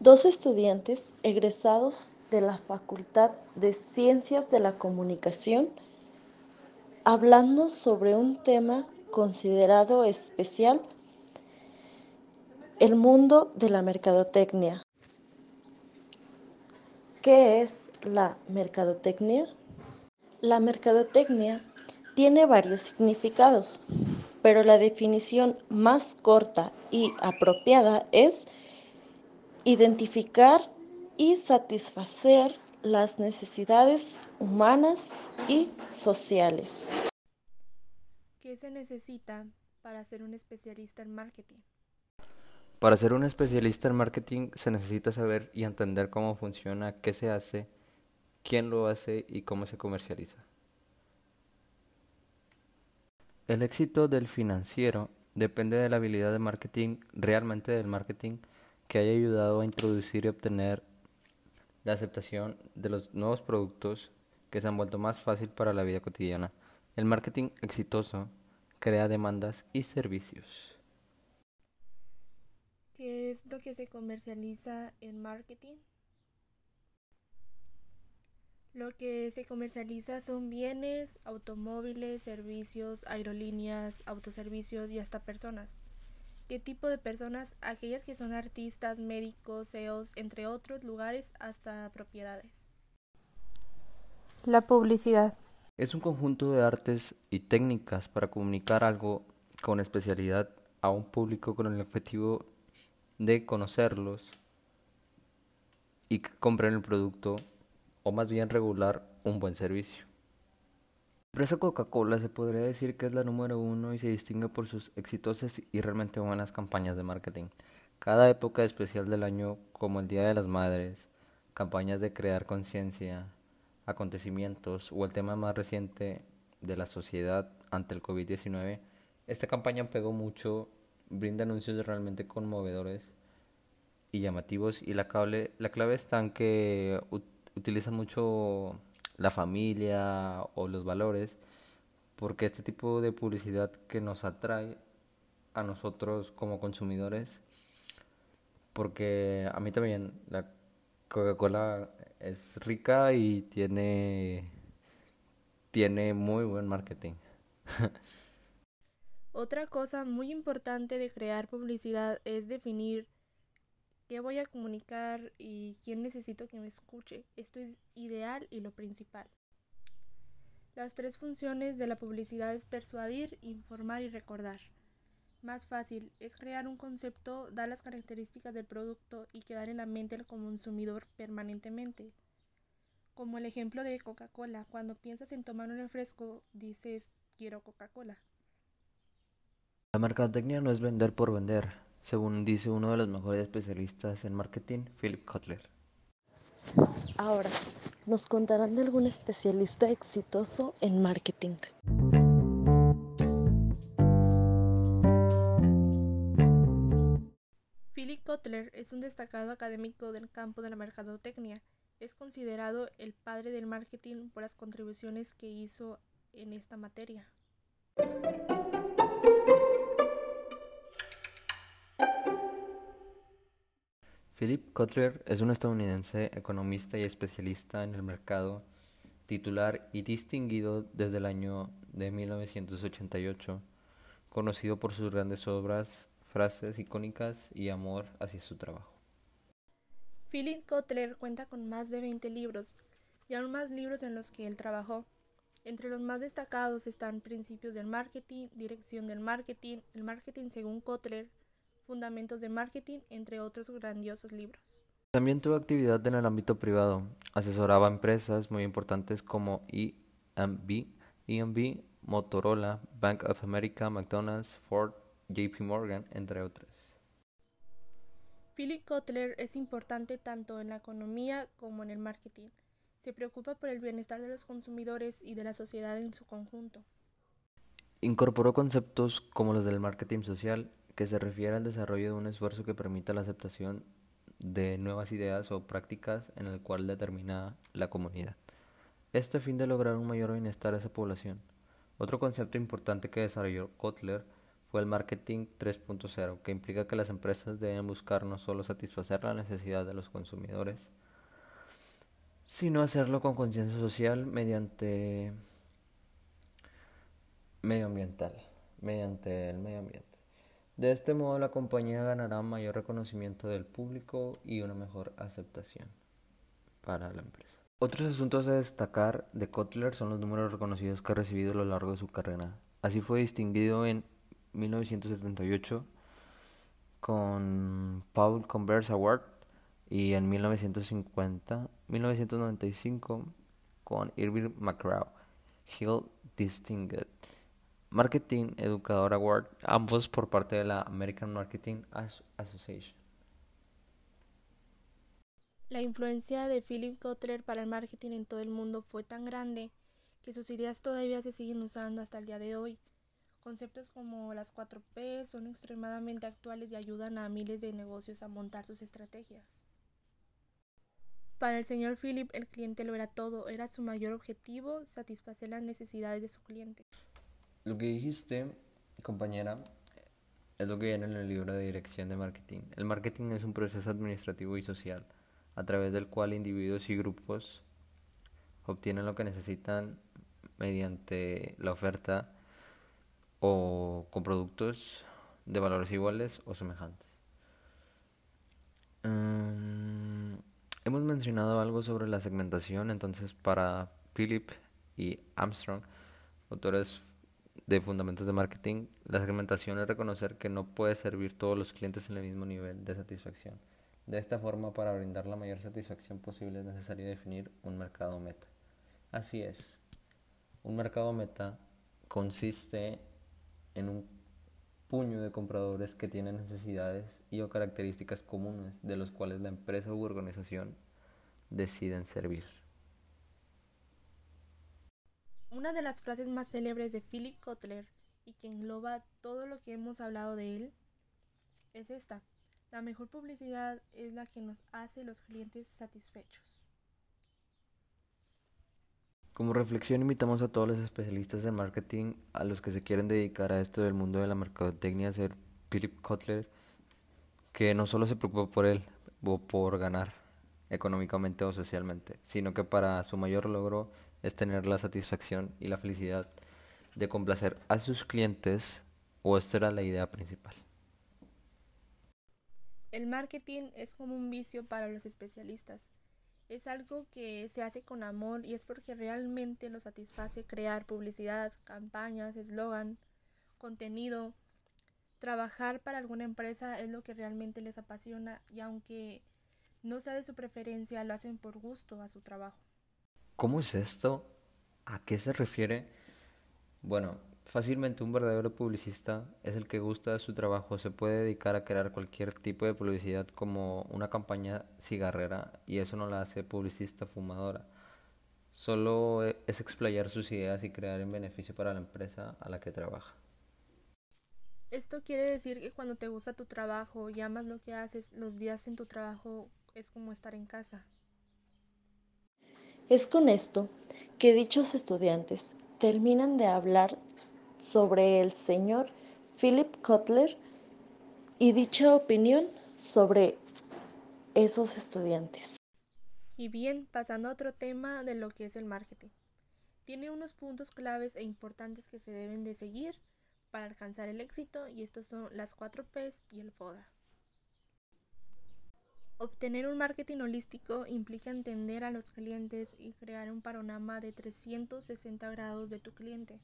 Dos estudiantes egresados de la Facultad de Ciencias de la Comunicación hablando sobre un tema considerado especial, el mundo de la mercadotecnia. ¿Qué es la mercadotecnia? La mercadotecnia tiene varios significados, pero la definición más corta y apropiada es identificar y satisfacer las necesidades humanas y sociales. ¿Qué se necesita para ser un especialista en marketing? Para ser un especialista en marketing se necesita saber y entender cómo funciona, qué se hace, quién lo hace y cómo se comercializa. El éxito del financiero depende de la habilidad de marketing, realmente del marketing, que haya ayudado a introducir y obtener la aceptación de los nuevos productos que se han vuelto más fácil para la vida cotidiana. El marketing exitoso crea demandas y servicios. ¿Qué es lo que se comercializa en marketing? Lo que se comercializa son bienes, automóviles, servicios, aerolíneas, autoservicios y hasta personas. ¿Qué tipo de personas? Aquellas que son artistas, médicos, CEOs, entre otros lugares hasta propiedades. La publicidad. Es un conjunto de artes y técnicas para comunicar algo con especialidad a un público con el objetivo de conocerlos y que compren el producto o más bien regular un buen servicio. La empresa Coca-Cola se podría decir que es la número uno y se distingue por sus exitosas y realmente buenas campañas de marketing. Cada época especial del año, como el Día de las Madres, campañas de crear conciencia, acontecimientos o el tema más reciente de la sociedad ante el COVID-19, esta campaña pegó mucho brinda anuncios realmente conmovedores y llamativos y la, clave, la clave está en que utilizan mucho la familia o los valores porque este tipo de publicidad que nos atrae a nosotros como consumidores porque a mí también la Coca-Cola es rica y tiene tiene muy buen marketing. Otra cosa muy importante de crear publicidad es definir qué voy a comunicar y quién necesito que me escuche. Esto es ideal y lo principal. Las tres funciones de la publicidad es persuadir, informar y recordar. Más fácil es crear un concepto, dar las características del producto y quedar en la mente del consumidor permanentemente. Como el ejemplo de Coca-Cola, cuando piensas en tomar un refresco, dices quiero Coca-Cola. La mercadotecnia no es vender por vender, según dice uno de los mejores especialistas en marketing, Philip Kotler. Ahora, nos contarán de algún especialista exitoso en marketing. Philip Kotler es un destacado académico del campo de la mercadotecnia. Es considerado el padre del marketing por las contribuciones que hizo en esta materia. Philip Kotler es un estadounidense economista y especialista en el mercado, titular y distinguido desde el año de 1988, conocido por sus grandes obras, frases icónicas y amor hacia su trabajo. Philip Kotler cuenta con más de 20 libros y aún más libros en los que él trabajó. Entre los más destacados están Principios del Marketing, Dirección del Marketing, El Marketing según Kotler, Fundamentos de Marketing, entre otros grandiosos libros. También tuvo actividad en el ámbito privado. Asesoraba empresas muy importantes como EMB, EMB, Motorola, Bank of America, McDonald's, Ford, JP Morgan, entre otras. Philip Kotler es importante tanto en la economía como en el marketing. Se preocupa por el bienestar de los consumidores y de la sociedad en su conjunto. Incorporó conceptos como los del marketing social que se refiere al desarrollo de un esfuerzo que permita la aceptación de nuevas ideas o prácticas en el cual determina la comunidad. Este fin de lograr un mayor bienestar a esa población. Otro concepto importante que desarrolló Kotler fue el marketing 3.0, que implica que las empresas deben buscar no solo satisfacer la necesidad de los consumidores, sino hacerlo con conciencia social mediante medioambiental, mediante el medio ambiente. De este modo la compañía ganará mayor reconocimiento del público y una mejor aceptación para la empresa. Otros asuntos a destacar de Kotler son los números reconocidos que ha recibido a lo largo de su carrera. Así fue distinguido en 1978 con Paul Converse Award y en 1950, 1995 con Irving McGraw Hill Distinguished Marketing Educador Award, ambos por parte de la American Marketing Association. La influencia de Philip Kotler para el marketing en todo el mundo fue tan grande que sus ideas todavía se siguen usando hasta el día de hoy. Conceptos como las 4P son extremadamente actuales y ayudan a miles de negocios a montar sus estrategias. Para el señor Philip, el cliente lo era todo, era su mayor objetivo satisfacer las necesidades de su cliente. Lo que dijiste, compañera, es lo que viene en el libro de dirección de marketing. El marketing es un proceso administrativo y social a través del cual individuos y grupos obtienen lo que necesitan mediante la oferta o con productos de valores iguales o semejantes. Mm, hemos mencionado algo sobre la segmentación, entonces para Philip y Armstrong, autores de fundamentos de marketing, la segmentación es reconocer que no puede servir todos los clientes en el mismo nivel de satisfacción. De esta forma, para brindar la mayor satisfacción posible es necesario definir un mercado meta. Así es, un mercado meta consiste en un puño de compradores que tienen necesidades y o características comunes de los cuales la empresa u organización deciden servir. Una de las frases más célebres de Philip Kotler y que engloba todo lo que hemos hablado de él es esta. La mejor publicidad es la que nos hace los clientes satisfechos. Como reflexión invitamos a todos los especialistas en marketing a los que se quieren dedicar a esto del mundo de la mercadotecnia a ser Philip Kotler, que no solo se preocupa por él o por ganar económicamente o socialmente, sino que para su mayor logro es tener la satisfacción y la felicidad de complacer a sus clientes o esta era la idea principal. El marketing es como un vicio para los especialistas. Es algo que se hace con amor y es porque realmente lo satisface crear publicidad, campañas, eslogan, contenido. Trabajar para alguna empresa es lo que realmente les apasiona y aunque no sea de su preferencia, lo hacen por gusto a su trabajo. ¿Cómo es esto? ¿A qué se refiere? Bueno, fácilmente un verdadero publicista es el que gusta de su trabajo, se puede dedicar a crear cualquier tipo de publicidad como una campaña cigarrera y eso no la hace publicista fumadora. Solo e, es explayar sus ideas y crear en beneficio para la empresa a la que trabaja. Esto quiere decir que cuando te gusta tu trabajo y amas lo que haces, los días en tu trabajo es como estar en casa. Es con esto que dichos estudiantes terminan de hablar sobre el señor Philip Kotler y dicha opinión sobre esos estudiantes. Y bien, pasando a otro tema de lo que es el marketing. Tiene unos puntos claves e importantes que se deben de seguir para alcanzar el éxito y estos son las 4 P's y el FODA. Obtener un marketing holístico implica entender a los clientes y crear un panorama de 360 grados de tu cliente.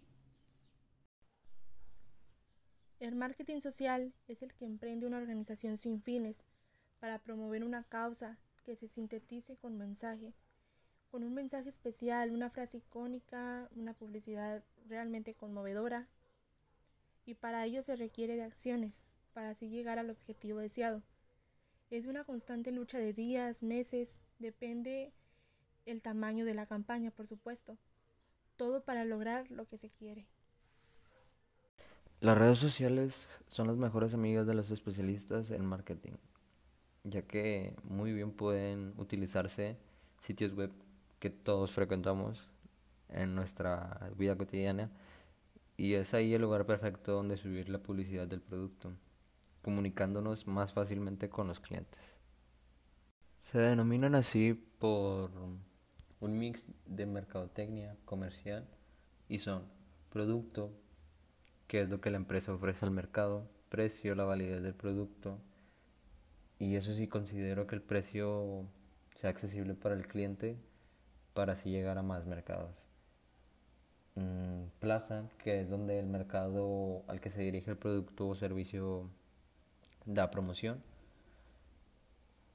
El marketing social es el que emprende una organización sin fines para promover una causa que se sintetice con mensaje, con un mensaje especial, una frase icónica, una publicidad realmente conmovedora. Y para ello se requiere de acciones para así llegar al objetivo deseado. Es una constante lucha de días, meses, depende el tamaño de la campaña, por supuesto. Todo para lograr lo que se quiere. Las redes sociales son las mejores amigas de los especialistas en marketing, ya que muy bien pueden utilizarse sitios web que todos frecuentamos en nuestra vida cotidiana y es ahí el lugar perfecto donde subir la publicidad del producto, comunicándonos más fácilmente con los clientes. Se denominan así por un mix de mercadotecnia comercial y son producto, que es lo que la empresa ofrece al mercado, precio, la validez del producto, y eso sí considero que el precio sea accesible para el cliente para así llegar a más mercados. Mm, plaza, que es donde el mercado al que se dirige el producto o servicio da promoción.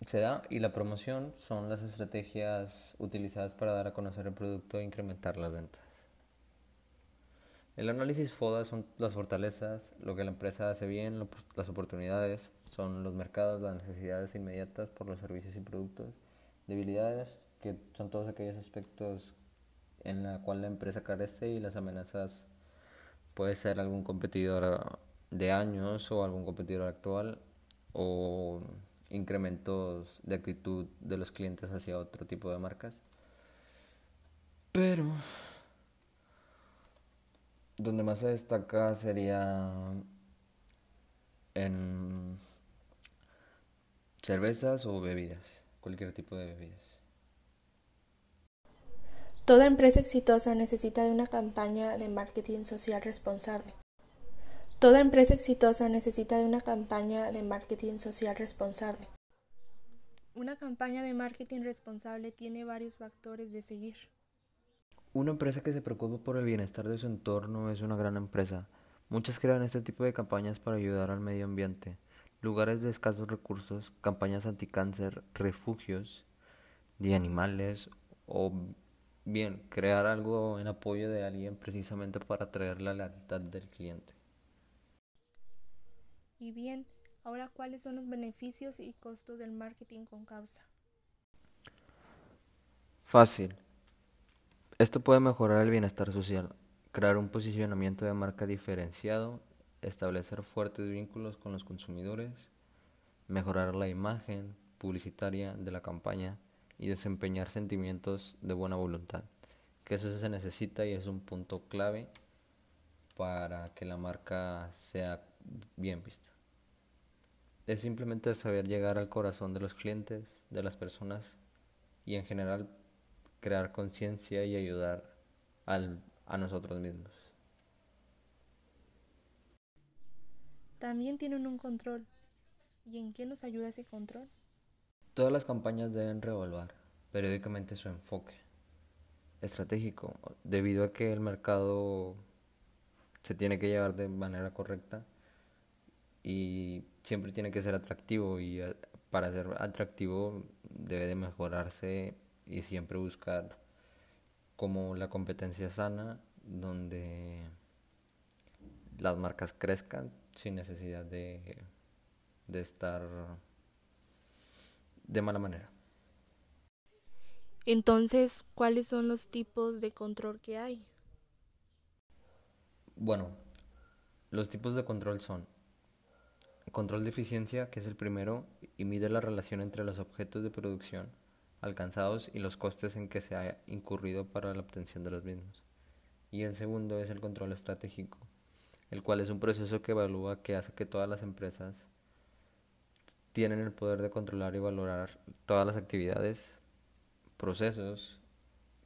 Se da y la promoción son las estrategias utilizadas para dar a conocer el producto e incrementar las ventas. El análisis FODA son las fortalezas, lo que la empresa hace bien, las oportunidades, son los mercados, las necesidades inmediatas por los servicios y productos, debilidades, que son todos aquellos aspectos en la cual la empresa carece y las amenazas puede ser algún competidor de años o algún competidor actual o incrementos de actitud de los clientes hacia otro tipo de marcas. Pero donde más se destaca sería en cervezas o bebidas, cualquier tipo de bebidas. Toda empresa exitosa necesita de una campaña de marketing social responsable. Toda empresa exitosa necesita de una campaña de marketing social responsable. Una campaña de marketing responsable tiene varios factores de seguir. Una empresa que se preocupa por el bienestar de su entorno es una gran empresa. Muchas crean este tipo de campañas para ayudar al medio ambiente, lugares de escasos recursos, campañas anticáncer, refugios de animales o bien crear algo en apoyo de alguien precisamente para atraer la lealtad del cliente. Y bien, ahora cuáles son los beneficios y costos del marketing con causa. Fácil. Esto puede mejorar el bienestar social, crear un posicionamiento de marca diferenciado, establecer fuertes vínculos con los consumidores, mejorar la imagen publicitaria de la campaña y desempeñar sentimientos de buena voluntad, que eso se necesita y es un punto clave para que la marca sea bien vista. Es simplemente saber llegar al corazón de los clientes, de las personas y en general crear conciencia y ayudar al, a nosotros mismos. También tienen un control. ¿Y en qué nos ayuda ese control? Todas las campañas deben revolver periódicamente su enfoque estratégico, debido a que el mercado se tiene que llevar de manera correcta y siempre tiene que ser atractivo y eh, para ser atractivo debe de mejorarse y siempre buscar como la competencia sana donde las marcas crezcan sin necesidad de, de estar de mala manera. Entonces, ¿cuáles son los tipos de control que hay? Bueno, los tipos de control son control de eficiencia, que es el primero, y mide la relación entre los objetos de producción alcanzados y los costes en que se ha incurrido para la obtención de los mismos. Y el segundo es el control estratégico, el cual es un proceso que evalúa que hace que todas las empresas tienen el poder de controlar y valorar todas las actividades, procesos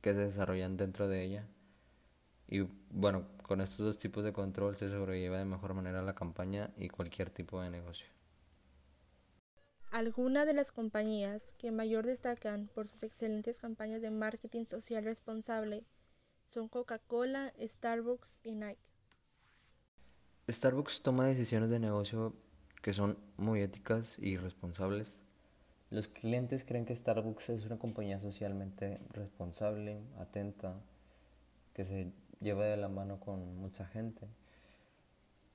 que se desarrollan dentro de ella. Y bueno, con estos dos tipos de control se sobrelleva de mejor manera la campaña y cualquier tipo de negocio. Algunas de las compañías que mayor destacan por sus excelentes campañas de marketing social responsable son Coca-Cola, Starbucks y Nike. Starbucks toma decisiones de negocio que son muy éticas y responsables. Los clientes creen que Starbucks es una compañía socialmente responsable, atenta, que se lleva de la mano con mucha gente,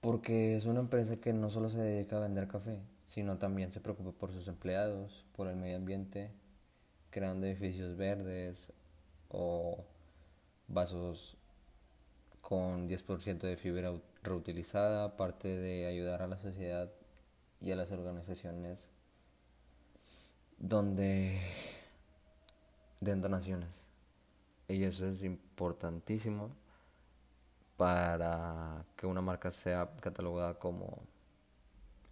porque es una empresa que no solo se dedica a vender café, sino también se preocupa por sus empleados, por el medio ambiente, creando edificios verdes o vasos con 10% de fibra reutilizada, aparte de ayudar a la sociedad y a las organizaciones donde den donaciones. Y eso es importantísimo para que una marca sea catalogada como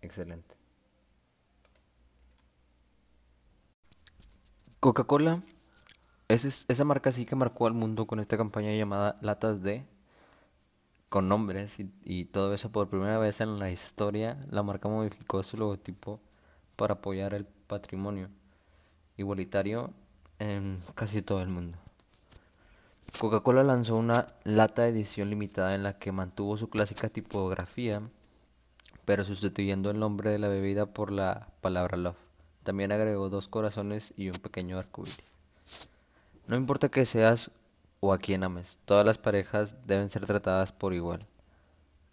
excelente. Coca-Cola es esa marca sí que marcó al mundo con esta campaña llamada Latas de con nombres y, todo eso por primera vez en la historia la marca modificó su logotipo para apoyar el patrimonio igualitario en casi todo el mundo. Coca-Cola lanzó una lata de edición limitada en la que mantuvo su clásica tipografía, pero sustituyendo el nombre de la bebida por la palabra love. También agregó dos corazones y un pequeño arcoíris. No importa que seas o a quien ames, todas las parejas deben ser tratadas por igual,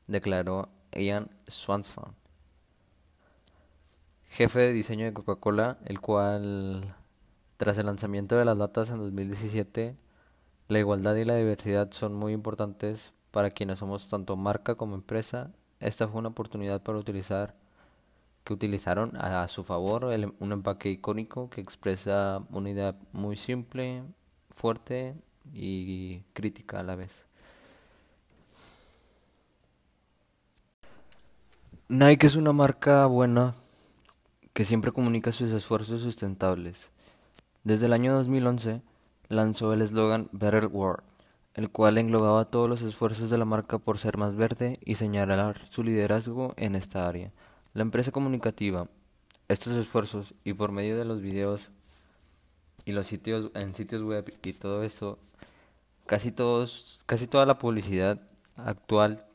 declaró Ian Swanson, jefe de diseño de Coca-Cola, el cual, tras el lanzamiento de las latas en 2017, la igualdad y la diversidad son muy importantes para quienes somos tanto marca como empresa. Esta fue una oportunidad para utilizar que utilizaron a su favor un empaque icónico que expresa una idea muy simple, fuerte y crítica a la vez. Nike es una marca buena que siempre comunica sus esfuerzos sustentables. Desde el año 2011 lanzó el eslogan Better World, el cual englobaba todos los esfuerzos de la marca por ser más verde y señalar su liderazgo en esta área. La empresa comunicativa, estos esfuerzos y por medio de los videos y los sitios en sitios web y todo eso, casi todos, casi toda la publicidad actual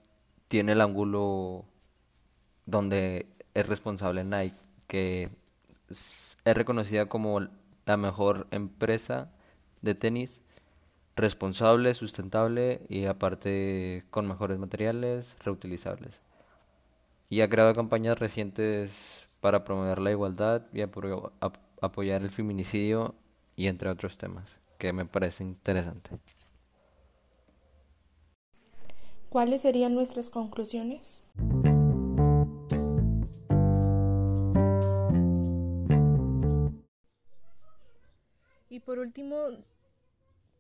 tiene el ángulo donde es responsable Nike, que es reconocida como la mejor empresa de tenis responsable, sustentable y aparte con mejores materiales reutilizables. Y ha creado campañas recientes para promover la igualdad y apoyar el feminicidio y entre otros temas que me parece interesante. ¿Cuáles serían nuestras conclusiones? Y por último,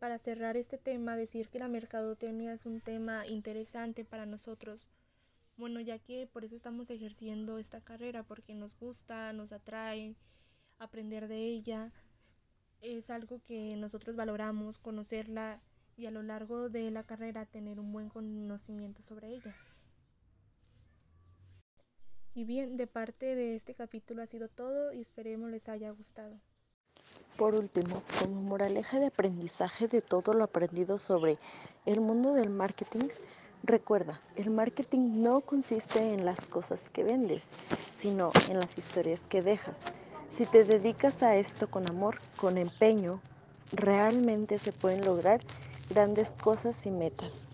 para cerrar este tema, decir que la mercadotecnia es un tema interesante para nosotros. Bueno, ya que por eso estamos ejerciendo esta carrera, porque nos gusta, nos atrae aprender de ella. Es algo que nosotros valoramos, conocerla y a lo largo de la carrera tener un buen conocimiento sobre ella. Y bien, de parte de este capítulo ha sido todo y esperemos les haya gustado. Por último, como moraleja de aprendizaje de todo lo aprendido sobre el mundo del marketing, recuerda, el marketing no consiste en las cosas que vendes, sino en las historias que dejas. Si te dedicas a esto con amor, con empeño, realmente se pueden lograr grandes cosas y metas.